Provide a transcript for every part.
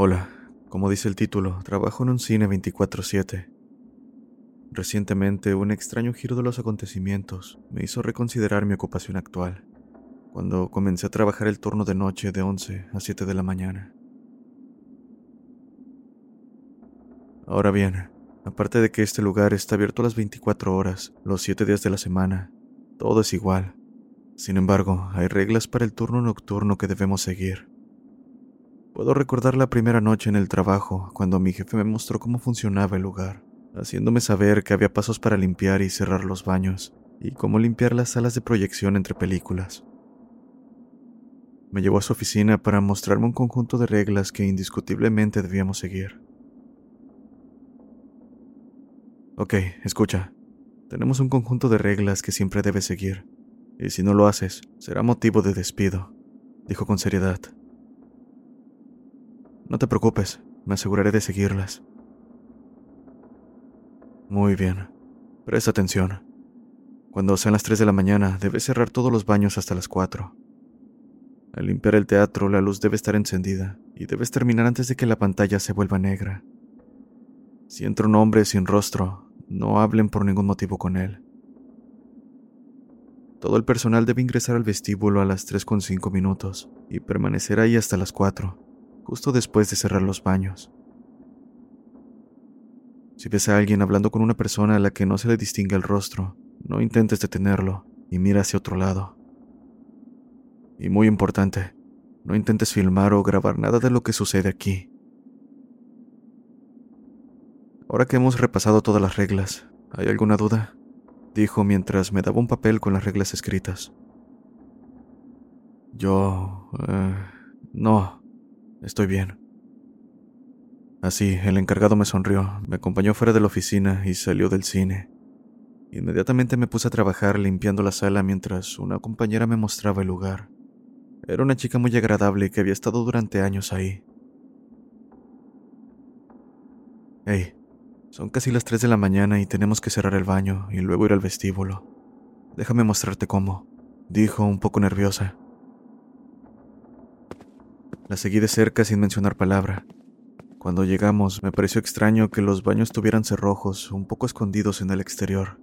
Hola, como dice el título, trabajo en un cine 24/7. Recientemente, un extraño giro de los acontecimientos me hizo reconsiderar mi ocupación actual, cuando comencé a trabajar el turno de noche de 11 a 7 de la mañana. Ahora bien, aparte de que este lugar está abierto las 24 horas, los 7 días de la semana, todo es igual. Sin embargo, hay reglas para el turno nocturno que debemos seguir. Puedo recordar la primera noche en el trabajo, cuando mi jefe me mostró cómo funcionaba el lugar, haciéndome saber que había pasos para limpiar y cerrar los baños, y cómo limpiar las salas de proyección entre películas. Me llevó a su oficina para mostrarme un conjunto de reglas que indiscutiblemente debíamos seguir. Ok, escucha. Tenemos un conjunto de reglas que siempre debes seguir, y si no lo haces, será motivo de despido, dijo con seriedad. No te preocupes, me aseguraré de seguirlas. Muy bien. Presta atención. Cuando sean las 3 de la mañana, debes cerrar todos los baños hasta las 4. Al limpiar el teatro, la luz debe estar encendida y debes terminar antes de que la pantalla se vuelva negra. Si entra un hombre sin rostro, no hablen por ningún motivo con él. Todo el personal debe ingresar al vestíbulo a las 3.5 minutos y permanecer ahí hasta las 4 justo después de cerrar los baños. Si ves a alguien hablando con una persona a la que no se le distingue el rostro, no intentes detenerlo y mira hacia otro lado. Y muy importante, no intentes filmar o grabar nada de lo que sucede aquí. Ahora que hemos repasado todas las reglas, ¿hay alguna duda? Dijo mientras me daba un papel con las reglas escritas. Yo... Eh, no, Estoy bien. Así, el encargado me sonrió, me acompañó fuera de la oficina y salió del cine. Inmediatamente me puse a trabajar limpiando la sala mientras una compañera me mostraba el lugar. Era una chica muy agradable que había estado durante años ahí. Hey, son casi las 3 de la mañana y tenemos que cerrar el baño y luego ir al vestíbulo. Déjame mostrarte cómo, dijo un poco nerviosa. La seguí de cerca sin mencionar palabra. Cuando llegamos, me pareció extraño que los baños tuvieran cerrojos un poco escondidos en el exterior.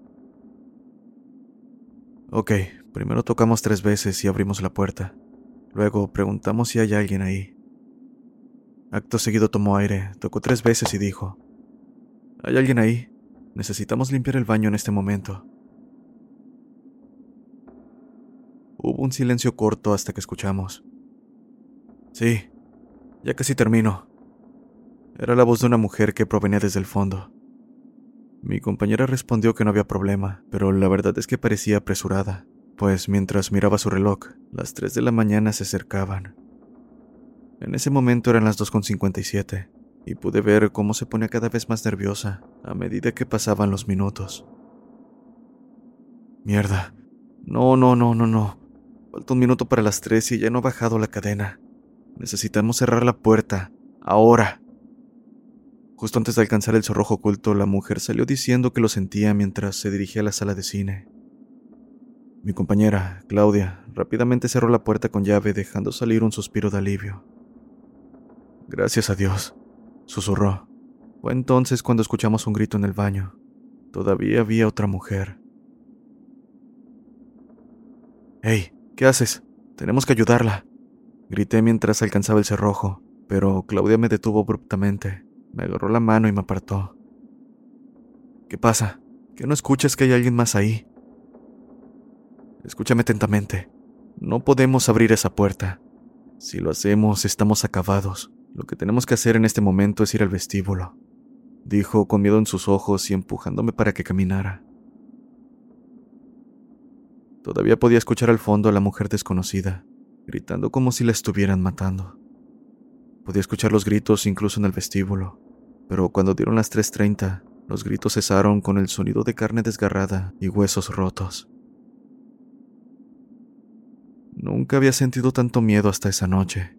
Ok, primero tocamos tres veces y abrimos la puerta. Luego preguntamos si hay alguien ahí. Acto seguido tomó aire, tocó tres veces y dijo, ¿Hay alguien ahí? Necesitamos limpiar el baño en este momento. Hubo un silencio corto hasta que escuchamos. Sí, ya casi termino. Era la voz de una mujer que provenía desde el fondo. Mi compañera respondió que no había problema, pero la verdad es que parecía apresurada, pues mientras miraba su reloj, las 3 de la mañana se acercaban. En ese momento eran las 2.57, y pude ver cómo se ponía cada vez más nerviosa a medida que pasaban los minutos. Mierda. No, no, no, no, no. Falta un minuto para las 3 y ya no ha bajado la cadena. Necesitamos cerrar la puerta. Ahora. Justo antes de alcanzar el zorrojo oculto, la mujer salió diciendo que lo sentía mientras se dirigía a la sala de cine. Mi compañera, Claudia, rápidamente cerró la puerta con llave dejando salir un suspiro de alivio. Gracias a Dios, susurró. Fue entonces cuando escuchamos un grito en el baño. Todavía había otra mujer. ¡Hey! ¿Qué haces? Tenemos que ayudarla. Grité mientras alcanzaba el cerrojo, pero Claudia me detuvo abruptamente. Me agarró la mano y me apartó. ¿Qué pasa? ¿Que no escuchas que hay alguien más ahí? Escúchame atentamente. No podemos abrir esa puerta. Si lo hacemos, estamos acabados. Lo que tenemos que hacer en este momento es ir al vestíbulo, dijo con miedo en sus ojos y empujándome para que caminara. Todavía podía escuchar al fondo a la mujer desconocida, gritando como si la estuvieran matando. Podía escuchar los gritos incluso en el vestíbulo, pero cuando dieron las 3.30, los gritos cesaron con el sonido de carne desgarrada y huesos rotos. Nunca había sentido tanto miedo hasta esa noche.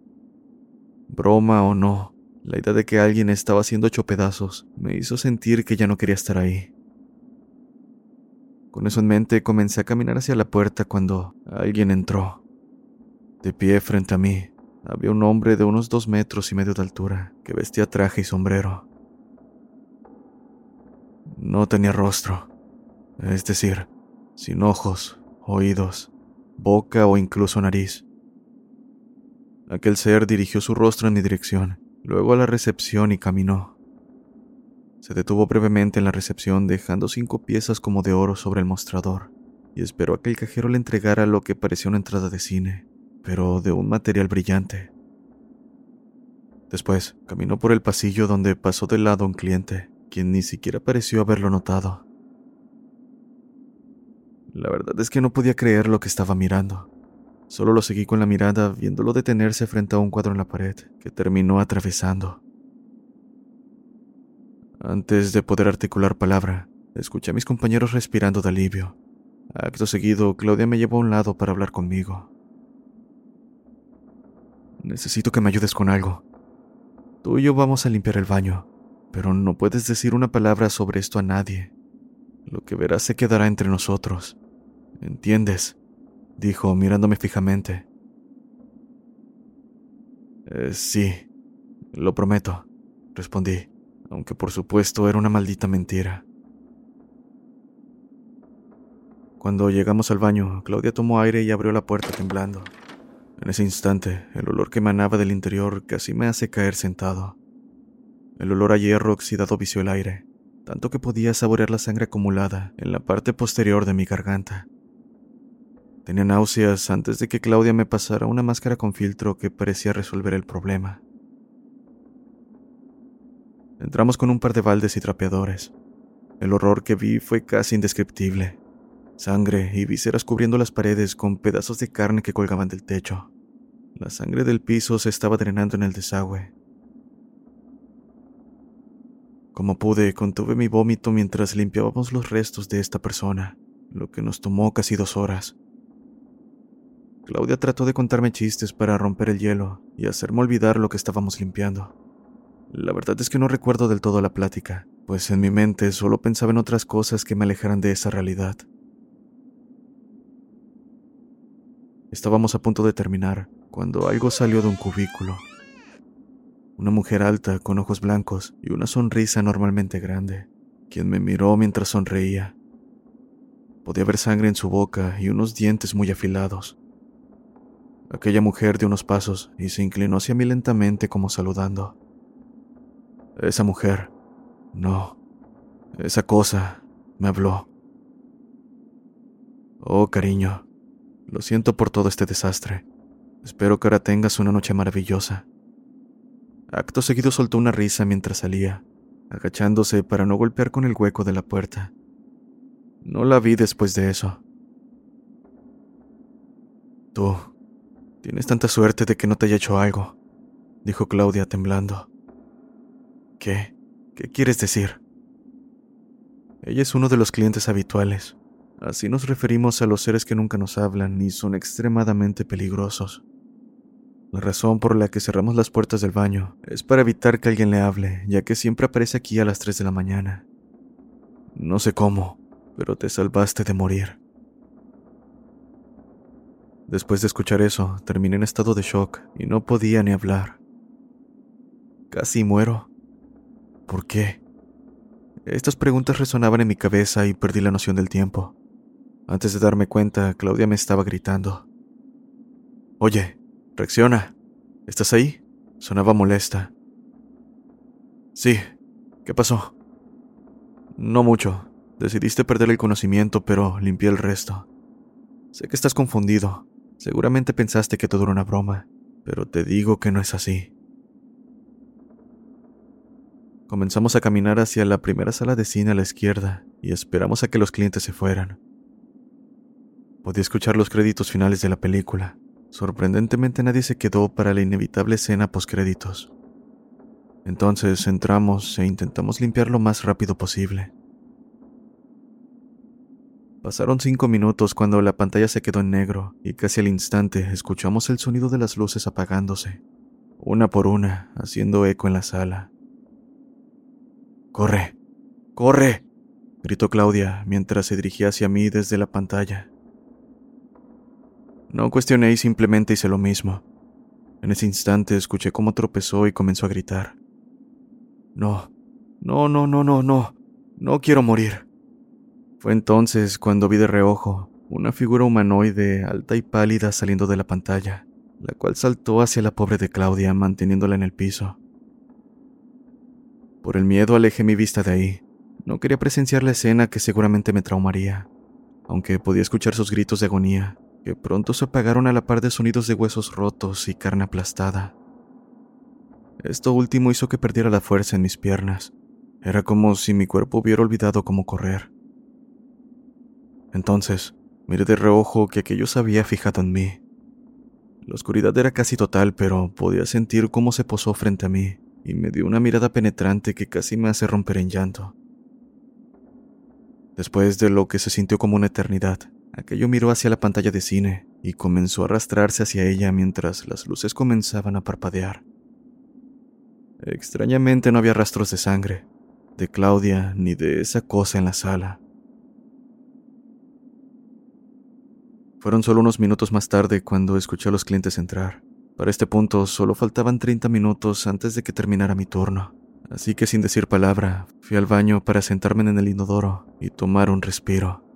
Broma o no, la idea de que alguien estaba siendo hecho pedazos me hizo sentir que ya no quería estar ahí. Con eso en mente comencé a caminar hacia la puerta cuando alguien entró. De pie frente a mí había un hombre de unos dos metros y medio de altura que vestía traje y sombrero. No tenía rostro, es decir, sin ojos, oídos, boca o incluso nariz. Aquel ser dirigió su rostro en mi dirección, luego a la recepción y caminó. Se detuvo brevemente en la recepción dejando cinco piezas como de oro sobre el mostrador y esperó a que el cajero le entregara lo que parecía una entrada de cine, pero de un material brillante. Después caminó por el pasillo donde pasó de lado un cliente quien ni siquiera pareció haberlo notado. La verdad es que no podía creer lo que estaba mirando. Solo lo seguí con la mirada viéndolo detenerse frente a un cuadro en la pared que terminó atravesando. Antes de poder articular palabra, escuché a mis compañeros respirando de alivio. Acto seguido, Claudia me llevó a un lado para hablar conmigo. Necesito que me ayudes con algo. Tú y yo vamos a limpiar el baño pero no puedes decir una palabra sobre esto a nadie. Lo que verás se quedará entre nosotros. ¿Entiendes? dijo mirándome fijamente. Eh, sí, lo prometo, respondí, aunque por supuesto era una maldita mentira. Cuando llegamos al baño, Claudia tomó aire y abrió la puerta temblando. En ese instante, el olor que emanaba del interior casi me hace caer sentado. El olor a hierro oxidado vició el aire, tanto que podía saborear la sangre acumulada en la parte posterior de mi garganta. Tenía náuseas antes de que Claudia me pasara una máscara con filtro que parecía resolver el problema. Entramos con un par de baldes y trapeadores. El horror que vi fue casi indescriptible. Sangre y vísceras cubriendo las paredes con pedazos de carne que colgaban del techo. La sangre del piso se estaba drenando en el desagüe, como pude, contuve mi vómito mientras limpiábamos los restos de esta persona, lo que nos tomó casi dos horas. Claudia trató de contarme chistes para romper el hielo y hacerme olvidar lo que estábamos limpiando. La verdad es que no recuerdo del todo la plática, pues en mi mente solo pensaba en otras cosas que me alejaran de esa realidad. Estábamos a punto de terminar cuando algo salió de un cubículo una mujer alta con ojos blancos y una sonrisa normalmente grande, quien me miró mientras sonreía. Podía ver sangre en su boca y unos dientes muy afilados. Aquella mujer dio unos pasos y se inclinó hacia mí lentamente como saludando. Esa mujer, no, esa cosa, me habló. Oh, cariño, lo siento por todo este desastre. Espero que ahora tengas una noche maravillosa. Acto seguido soltó una risa mientras salía, agachándose para no golpear con el hueco de la puerta. No la vi después de eso. Tú, tienes tanta suerte de que no te haya hecho algo, dijo Claudia temblando. ¿Qué? ¿Qué quieres decir? Ella es uno de los clientes habituales. Así nos referimos a los seres que nunca nos hablan y son extremadamente peligrosos. La razón por la que cerramos las puertas del baño es para evitar que alguien le hable, ya que siempre aparece aquí a las 3 de la mañana. No sé cómo, pero te salvaste de morir. Después de escuchar eso, terminé en estado de shock y no podía ni hablar. Casi muero. ¿Por qué? Estas preguntas resonaban en mi cabeza y perdí la noción del tiempo. Antes de darme cuenta, Claudia me estaba gritando. Oye, Reacciona. ¿Estás ahí? Sonaba molesta. Sí. ¿Qué pasó? No mucho. Decidiste perder el conocimiento, pero limpié el resto. Sé que estás confundido. Seguramente pensaste que todo era una broma, pero te digo que no es así. Comenzamos a caminar hacia la primera sala de cine a la izquierda y esperamos a que los clientes se fueran. Podía escuchar los créditos finales de la película. Sorprendentemente nadie se quedó para la inevitable escena postcréditos. Entonces entramos e intentamos limpiar lo más rápido posible. Pasaron cinco minutos cuando la pantalla se quedó en negro y casi al instante escuchamos el sonido de las luces apagándose, una por una, haciendo eco en la sala. ¡Corre! ¡Corre! gritó Claudia mientras se dirigía hacia mí desde la pantalla. No cuestioné y simplemente hice lo mismo. En ese instante escuché cómo tropezó y comenzó a gritar. No, no, no, no, no, no, no quiero morir. Fue entonces cuando vi de reojo una figura humanoide alta y pálida saliendo de la pantalla, la cual saltó hacia la pobre de Claudia manteniéndola en el piso. Por el miedo alejé mi vista de ahí. No quería presenciar la escena que seguramente me traumaría, aunque podía escuchar sus gritos de agonía, que pronto se apagaron a la par de sonidos de huesos rotos y carne aplastada. Esto último hizo que perdiera la fuerza en mis piernas. Era como si mi cuerpo hubiera olvidado cómo correr. Entonces, miré de reojo que aquello se había fijado en mí. La oscuridad era casi total, pero podía sentir cómo se posó frente a mí y me dio una mirada penetrante que casi me hace romper en llanto. Después de lo que se sintió como una eternidad, aquello miró hacia la pantalla de cine y comenzó a arrastrarse hacia ella mientras las luces comenzaban a parpadear. Extrañamente no había rastros de sangre, de Claudia ni de esa cosa en la sala. Fueron solo unos minutos más tarde cuando escuché a los clientes entrar. Para este punto solo faltaban 30 minutos antes de que terminara mi turno, así que sin decir palabra, fui al baño para sentarme en el inodoro y tomar un respiro.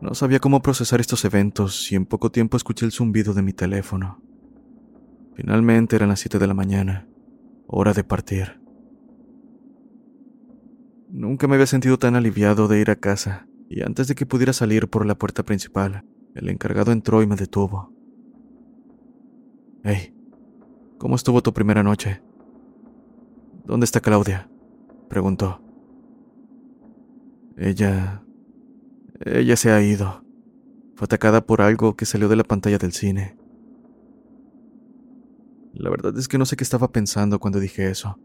No sabía cómo procesar estos eventos y en poco tiempo escuché el zumbido de mi teléfono. Finalmente eran las 7 de la mañana, hora de partir. Nunca me había sentido tan aliviado de ir a casa y antes de que pudiera salir por la puerta principal, el encargado entró y me detuvo. Hey, ¿cómo estuvo tu primera noche? ¿Dónde está Claudia? preguntó. Ella... Ella se ha ido. Fue atacada por algo que salió de la pantalla del cine. La verdad es que no sé qué estaba pensando cuando dije eso.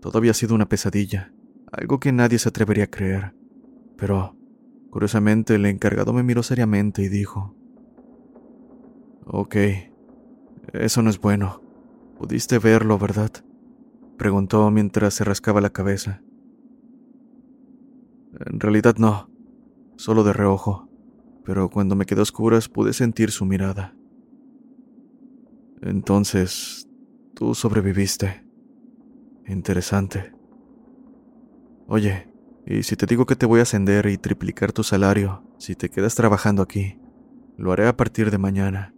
Todo había sido una pesadilla, algo que nadie se atrevería a creer. Pero Curiosamente, el encargado me miró seriamente y dijo, Ok, eso no es bueno. Pudiste verlo, ¿verdad? Preguntó mientras se rascaba la cabeza. En realidad no, solo de reojo, pero cuando me quedé a oscuras pude sentir su mirada. Entonces, tú sobreviviste. Interesante. Oye, y si te digo que te voy a ascender y triplicar tu salario si te quedas trabajando aquí, lo haré a partir de mañana,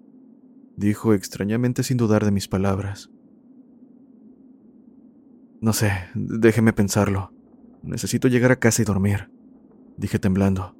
dijo extrañamente sin dudar de mis palabras. No sé, déjeme pensarlo. Necesito llegar a casa y dormir, dije temblando.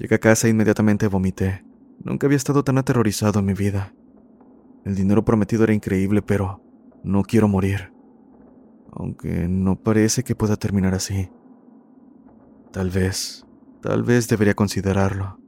Llegué a casa e inmediatamente vomité. Nunca había estado tan aterrorizado en mi vida. El dinero prometido era increíble, pero no quiero morir. Aunque no parece que pueda terminar así. Tal vez, tal vez debería considerarlo.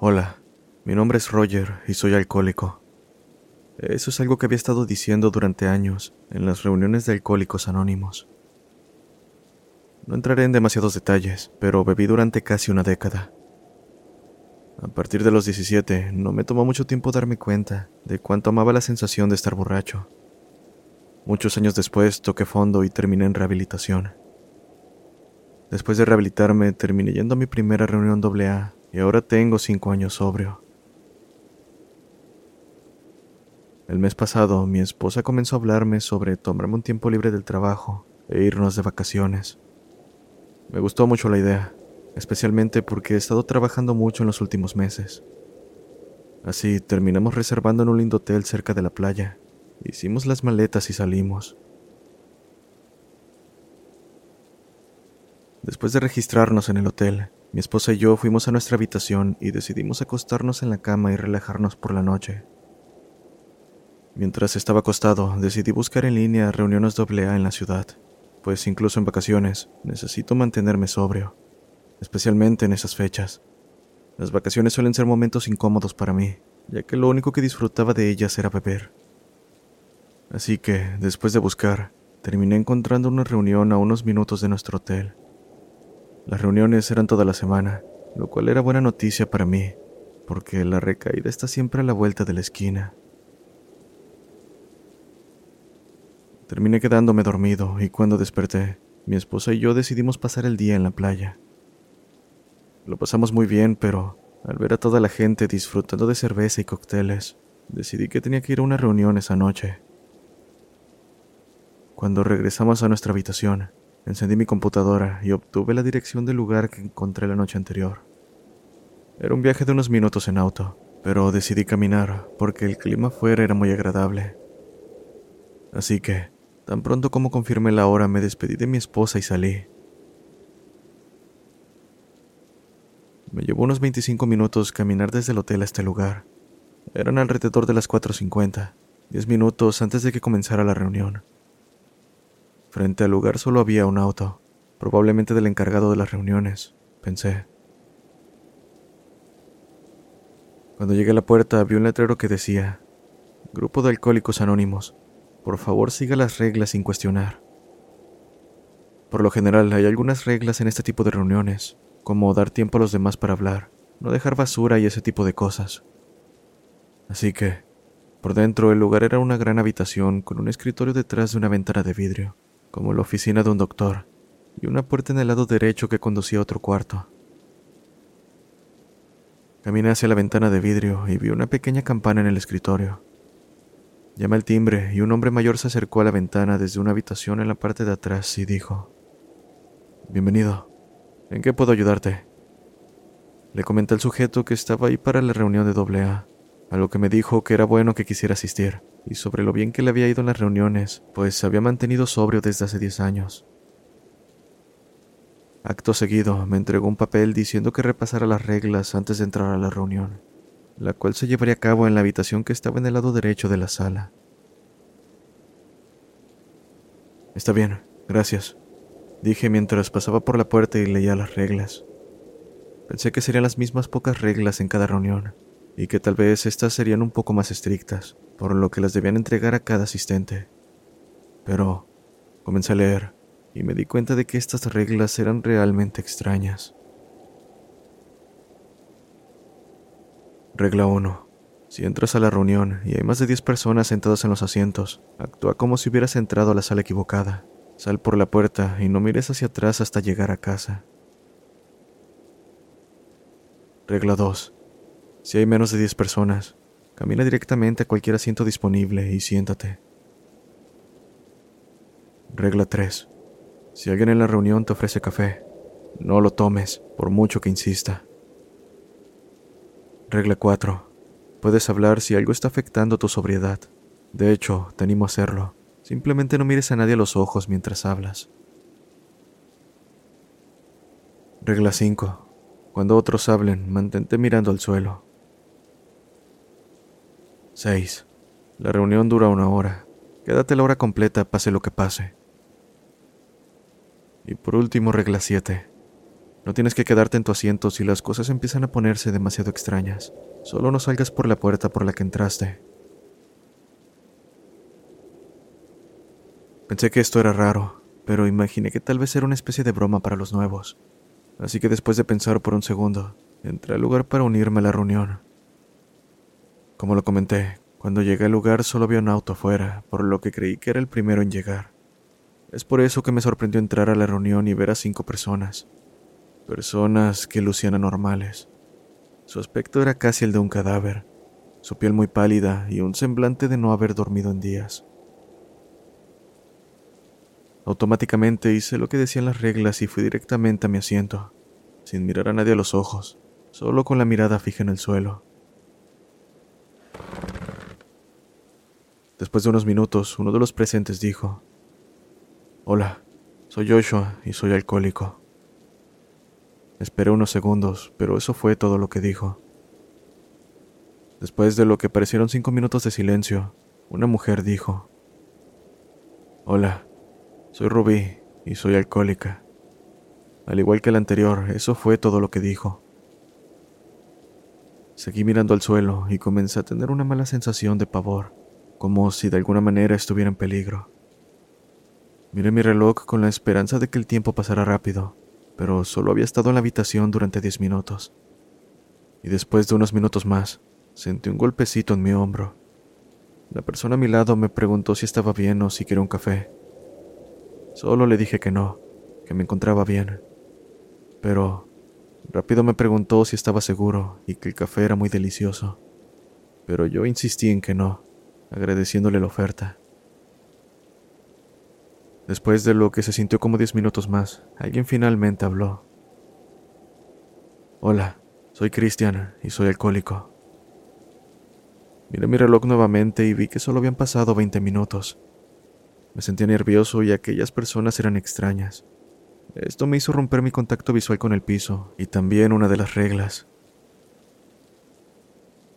Hola, mi nombre es Roger y soy alcohólico. Eso es algo que había estado diciendo durante años en las reuniones de alcohólicos anónimos. No entraré en demasiados detalles, pero bebí durante casi una década. A partir de los 17, no me tomó mucho tiempo darme cuenta de cuánto amaba la sensación de estar borracho. Muchos años después toqué fondo y terminé en rehabilitación. Después de rehabilitarme, terminé yendo a mi primera reunión AA y ahora tengo cinco años sobrio. El mes pasado mi esposa comenzó a hablarme sobre tomarme un tiempo libre del trabajo e irnos de vacaciones. Me gustó mucho la idea, especialmente porque he estado trabajando mucho en los últimos meses. Así terminamos reservando en un lindo hotel cerca de la playa. Hicimos las maletas y salimos. Después de registrarnos en el hotel, mi esposa y yo fuimos a nuestra habitación y decidimos acostarnos en la cama y relajarnos por la noche. Mientras estaba acostado, decidí buscar en línea reuniones AA en la ciudad, pues incluso en vacaciones necesito mantenerme sobrio, especialmente en esas fechas. Las vacaciones suelen ser momentos incómodos para mí, ya que lo único que disfrutaba de ellas era beber. Así que, después de buscar, terminé encontrando una reunión a unos minutos de nuestro hotel. Las reuniones eran toda la semana, lo cual era buena noticia para mí, porque la recaída está siempre a la vuelta de la esquina. Terminé quedándome dormido y cuando desperté, mi esposa y yo decidimos pasar el día en la playa. Lo pasamos muy bien, pero al ver a toda la gente disfrutando de cerveza y cócteles, decidí que tenía que ir a una reunión esa noche. Cuando regresamos a nuestra habitación, Encendí mi computadora y obtuve la dirección del lugar que encontré la noche anterior. Era un viaje de unos minutos en auto, pero decidí caminar porque el clima afuera era muy agradable. Así que, tan pronto como confirmé la hora, me despedí de mi esposa y salí. Me llevó unos 25 minutos caminar desde el hotel a este lugar. Eran alrededor de las 4.50, 10 minutos antes de que comenzara la reunión. Frente al lugar solo había un auto, probablemente del encargado de las reuniones, pensé. Cuando llegué a la puerta vi un letrero que decía, Grupo de Alcohólicos Anónimos, por favor siga las reglas sin cuestionar. Por lo general hay algunas reglas en este tipo de reuniones, como dar tiempo a los demás para hablar, no dejar basura y ese tipo de cosas. Así que, por dentro el lugar era una gran habitación con un escritorio detrás de una ventana de vidrio como la oficina de un doctor, y una puerta en el lado derecho que conducía a otro cuarto. Caminé hacia la ventana de vidrio y vi una pequeña campana en el escritorio. Llamé al timbre y un hombre mayor se acercó a la ventana desde una habitación en la parte de atrás y dijo, Bienvenido, ¿en qué puedo ayudarte? Le comenté al sujeto que estaba ahí para la reunión de AA, a lo que me dijo que era bueno que quisiera asistir y sobre lo bien que le había ido en las reuniones, pues se había mantenido sobrio desde hace 10 años. Acto seguido, me entregó un papel diciendo que repasara las reglas antes de entrar a la reunión, la cual se llevaría a cabo en la habitación que estaba en el lado derecho de la sala. Está bien, gracias, dije mientras pasaba por la puerta y leía las reglas. Pensé que serían las mismas pocas reglas en cada reunión, y que tal vez estas serían un poco más estrictas, por lo que las debían entregar a cada asistente. Pero, Comencé a leer y me di cuenta de que estas reglas eran realmente extrañas. Regla 1. Si entras a la reunión y hay más de 10 personas sentadas en los asientos, actúa como si hubieras entrado a la sala equivocada. Sal por la puerta y no mires hacia atrás hasta llegar a casa. Regla 2. Si hay menos de 10 personas, camina directamente a cualquier asiento disponible y siéntate. Regla 3. Si alguien en la reunión te ofrece café, no lo tomes, por mucho que insista. Regla 4. Puedes hablar si algo está afectando tu sobriedad. De hecho, te animo a hacerlo. Simplemente no mires a nadie a los ojos mientras hablas. Regla 5. Cuando otros hablen, mantente mirando al suelo. 6. La reunión dura una hora. Quédate la hora completa, pase lo que pase. Y por último, regla 7. No tienes que quedarte en tu asiento si las cosas empiezan a ponerse demasiado extrañas. Solo no salgas por la puerta por la que entraste. Pensé que esto era raro, pero imaginé que tal vez era una especie de broma para los nuevos. Así que después de pensar por un segundo, entré al lugar para unirme a la reunión. Como lo comenté, cuando llegué al lugar solo había un auto afuera, por lo que creí que era el primero en llegar. Es por eso que me sorprendió entrar a la reunión y ver a cinco personas. Personas que lucían anormales. Su aspecto era casi el de un cadáver, su piel muy pálida y un semblante de no haber dormido en días. Automáticamente hice lo que decían las reglas y fui directamente a mi asiento, sin mirar a nadie a los ojos, solo con la mirada fija en el suelo. Después de unos minutos, uno de los presentes dijo, Hola, soy Joshua y soy alcohólico. Esperé unos segundos, pero eso fue todo lo que dijo. Después de lo que parecieron cinco minutos de silencio, una mujer dijo, Hola, soy Rubí y soy alcohólica. Al igual que el anterior, eso fue todo lo que dijo. Seguí mirando al suelo y comencé a tener una mala sensación de pavor, como si de alguna manera estuviera en peligro. Miré mi reloj con la esperanza de que el tiempo pasara rápido, pero solo había estado en la habitación durante diez minutos. Y después de unos minutos más, sentí un golpecito en mi hombro. La persona a mi lado me preguntó si estaba bien o si quería un café. Solo le dije que no, que me encontraba bien. Pero rápido me preguntó si estaba seguro y que el café era muy delicioso. Pero yo insistí en que no, agradeciéndole la oferta. Después de lo que se sintió como diez minutos más, alguien finalmente habló. Hola, soy Cristian y soy alcohólico. Miré mi reloj nuevamente y vi que solo habían pasado 20 minutos. Me sentía nervioso y aquellas personas eran extrañas. Esto me hizo romper mi contacto visual con el piso y también una de las reglas.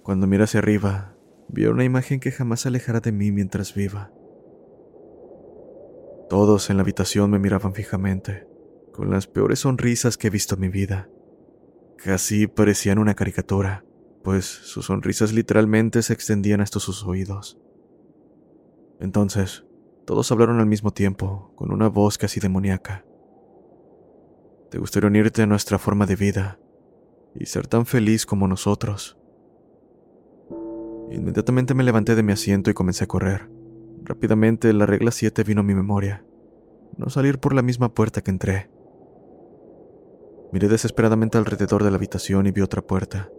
Cuando miré hacia arriba, vi una imagen que jamás se alejará de mí mientras viva. Todos en la habitación me miraban fijamente, con las peores sonrisas que he visto en mi vida. Casi parecían una caricatura, pues sus sonrisas literalmente se extendían hasta sus oídos. Entonces, todos hablaron al mismo tiempo, con una voz casi demoníaca. ¿Te gustaría unirte a nuestra forma de vida y ser tan feliz como nosotros? Inmediatamente me levanté de mi asiento y comencé a correr. Rápidamente la regla 7 vino a mi memoria. No salir por la misma puerta que entré. Miré desesperadamente alrededor de la habitación y vi otra puerta.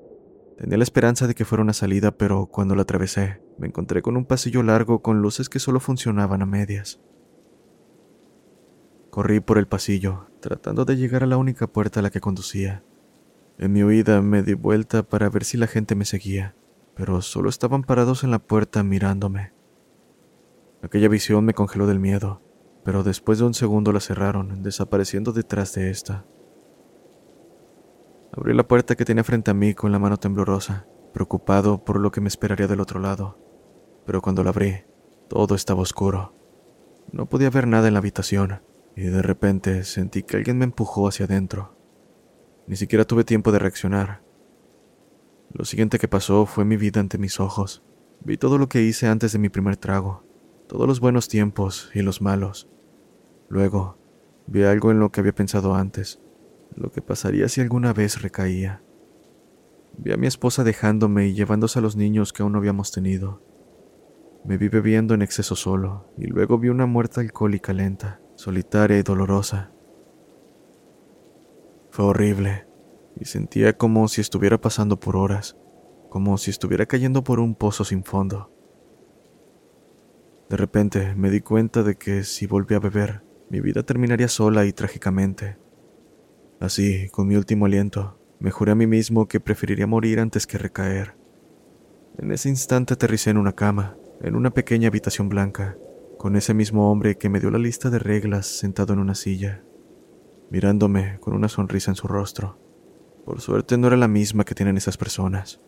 Tenía la esperanza de que fuera una salida, pero cuando la atravesé, me encontré con un pasillo largo con luces que solo funcionaban a medias. Corrí por el pasillo, tratando de llegar a la única puerta a la que conducía. En mi huida me di vuelta para ver si la gente me seguía, pero solo estaban parados en la puerta mirándome. Aquella visión me congeló del miedo, pero después de un segundo la cerraron, desapareciendo detrás de esta. Abrí la puerta que tenía frente a mí con la mano temblorosa, preocupado por lo que me esperaría del otro lado. Pero cuando la abrí, todo estaba oscuro. No podía ver nada en la habitación, y de repente sentí que alguien me empujó hacia adentro. Ni siquiera tuve tiempo de reaccionar. Lo siguiente que pasó fue mi vida ante mis ojos. Vi todo lo que hice antes de mi primer trago, todos los buenos tiempos y los malos. Luego, vi algo en lo que había pensado antes, lo que pasaría si alguna vez recaía. Vi a mi esposa dejándome y llevándose a los niños que aún no habíamos tenido. Me vi bebiendo en exceso solo, y luego vi una muerte alcohólica lenta, solitaria y dolorosa. Fue horrible, y sentía como si estuviera pasando por horas, como si estuviera cayendo por un pozo sin fondo. De repente me di cuenta de que si volvía a beber, mi vida terminaría sola y trágicamente. Así, con mi último aliento, me juré a mí mismo que preferiría morir antes que recaer. En ese instante aterricé en una cama, en una pequeña habitación blanca, con ese mismo hombre que me dio la lista de reglas sentado en una silla, mirándome con una sonrisa en su rostro. Por suerte no era la misma que tienen esas personas.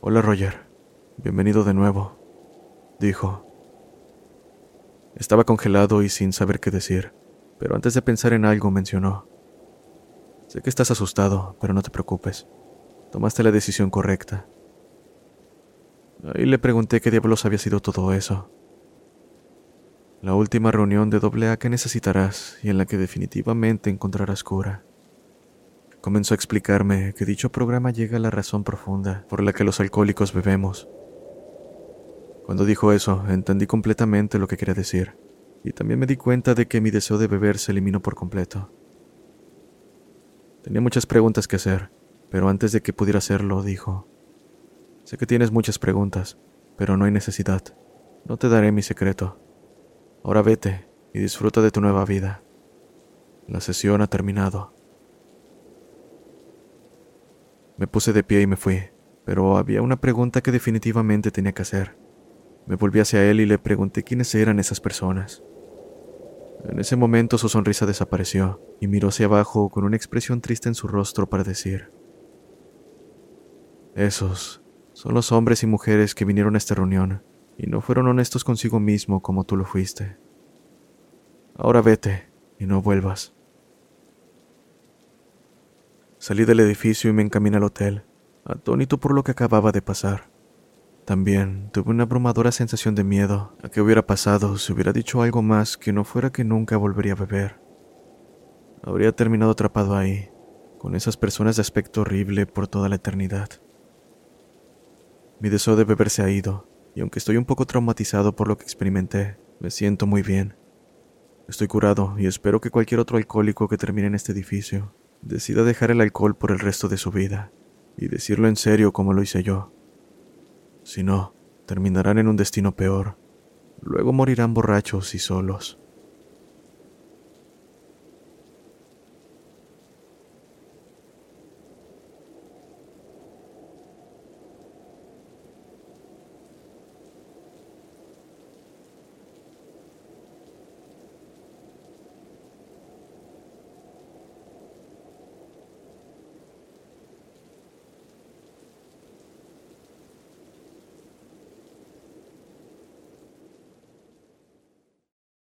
Hola Roger, bienvenido de nuevo, dijo. Estaba congelado y sin saber qué decir, pero antes de pensar en algo mencionó. Sé que estás asustado, pero no te preocupes. Tomaste la decisión correcta. Ahí le pregunté qué diablos había sido todo eso. La última reunión de doble A que necesitarás y en la que definitivamente encontrarás cura. Comenzó a explicarme que dicho programa llega a la razón profunda por la que los alcohólicos bebemos. Cuando dijo eso, entendí completamente lo que quería decir, y también me di cuenta de que mi deseo de beber se eliminó por completo. Tenía muchas preguntas que hacer, pero antes de que pudiera hacerlo, dijo, Sé que tienes muchas preguntas, pero no hay necesidad. No te daré mi secreto. Ahora vete y disfruta de tu nueva vida. La sesión ha terminado. Me puse de pie y me fui, pero había una pregunta que definitivamente tenía que hacer. Me volví hacia él y le pregunté quiénes eran esas personas. En ese momento su sonrisa desapareció y miró hacia abajo con una expresión triste en su rostro para decir, Esos son los hombres y mujeres que vinieron a esta reunión y no fueron honestos consigo mismo como tú lo fuiste. Ahora vete y no vuelvas. Salí del edificio y me encaminé al hotel, atónito por lo que acababa de pasar. También tuve una abrumadora sensación de miedo a qué hubiera pasado si hubiera dicho algo más que no fuera que nunca volvería a beber. Habría terminado atrapado ahí, con esas personas de aspecto horrible por toda la eternidad. Mi deseo de beber se ha ido, y aunque estoy un poco traumatizado por lo que experimenté, me siento muy bien. Estoy curado y espero que cualquier otro alcohólico que termine en este edificio decida dejar el alcohol por el resto de su vida y decirlo en serio como lo hice yo. Si no, terminarán en un destino peor. Luego morirán borrachos y solos.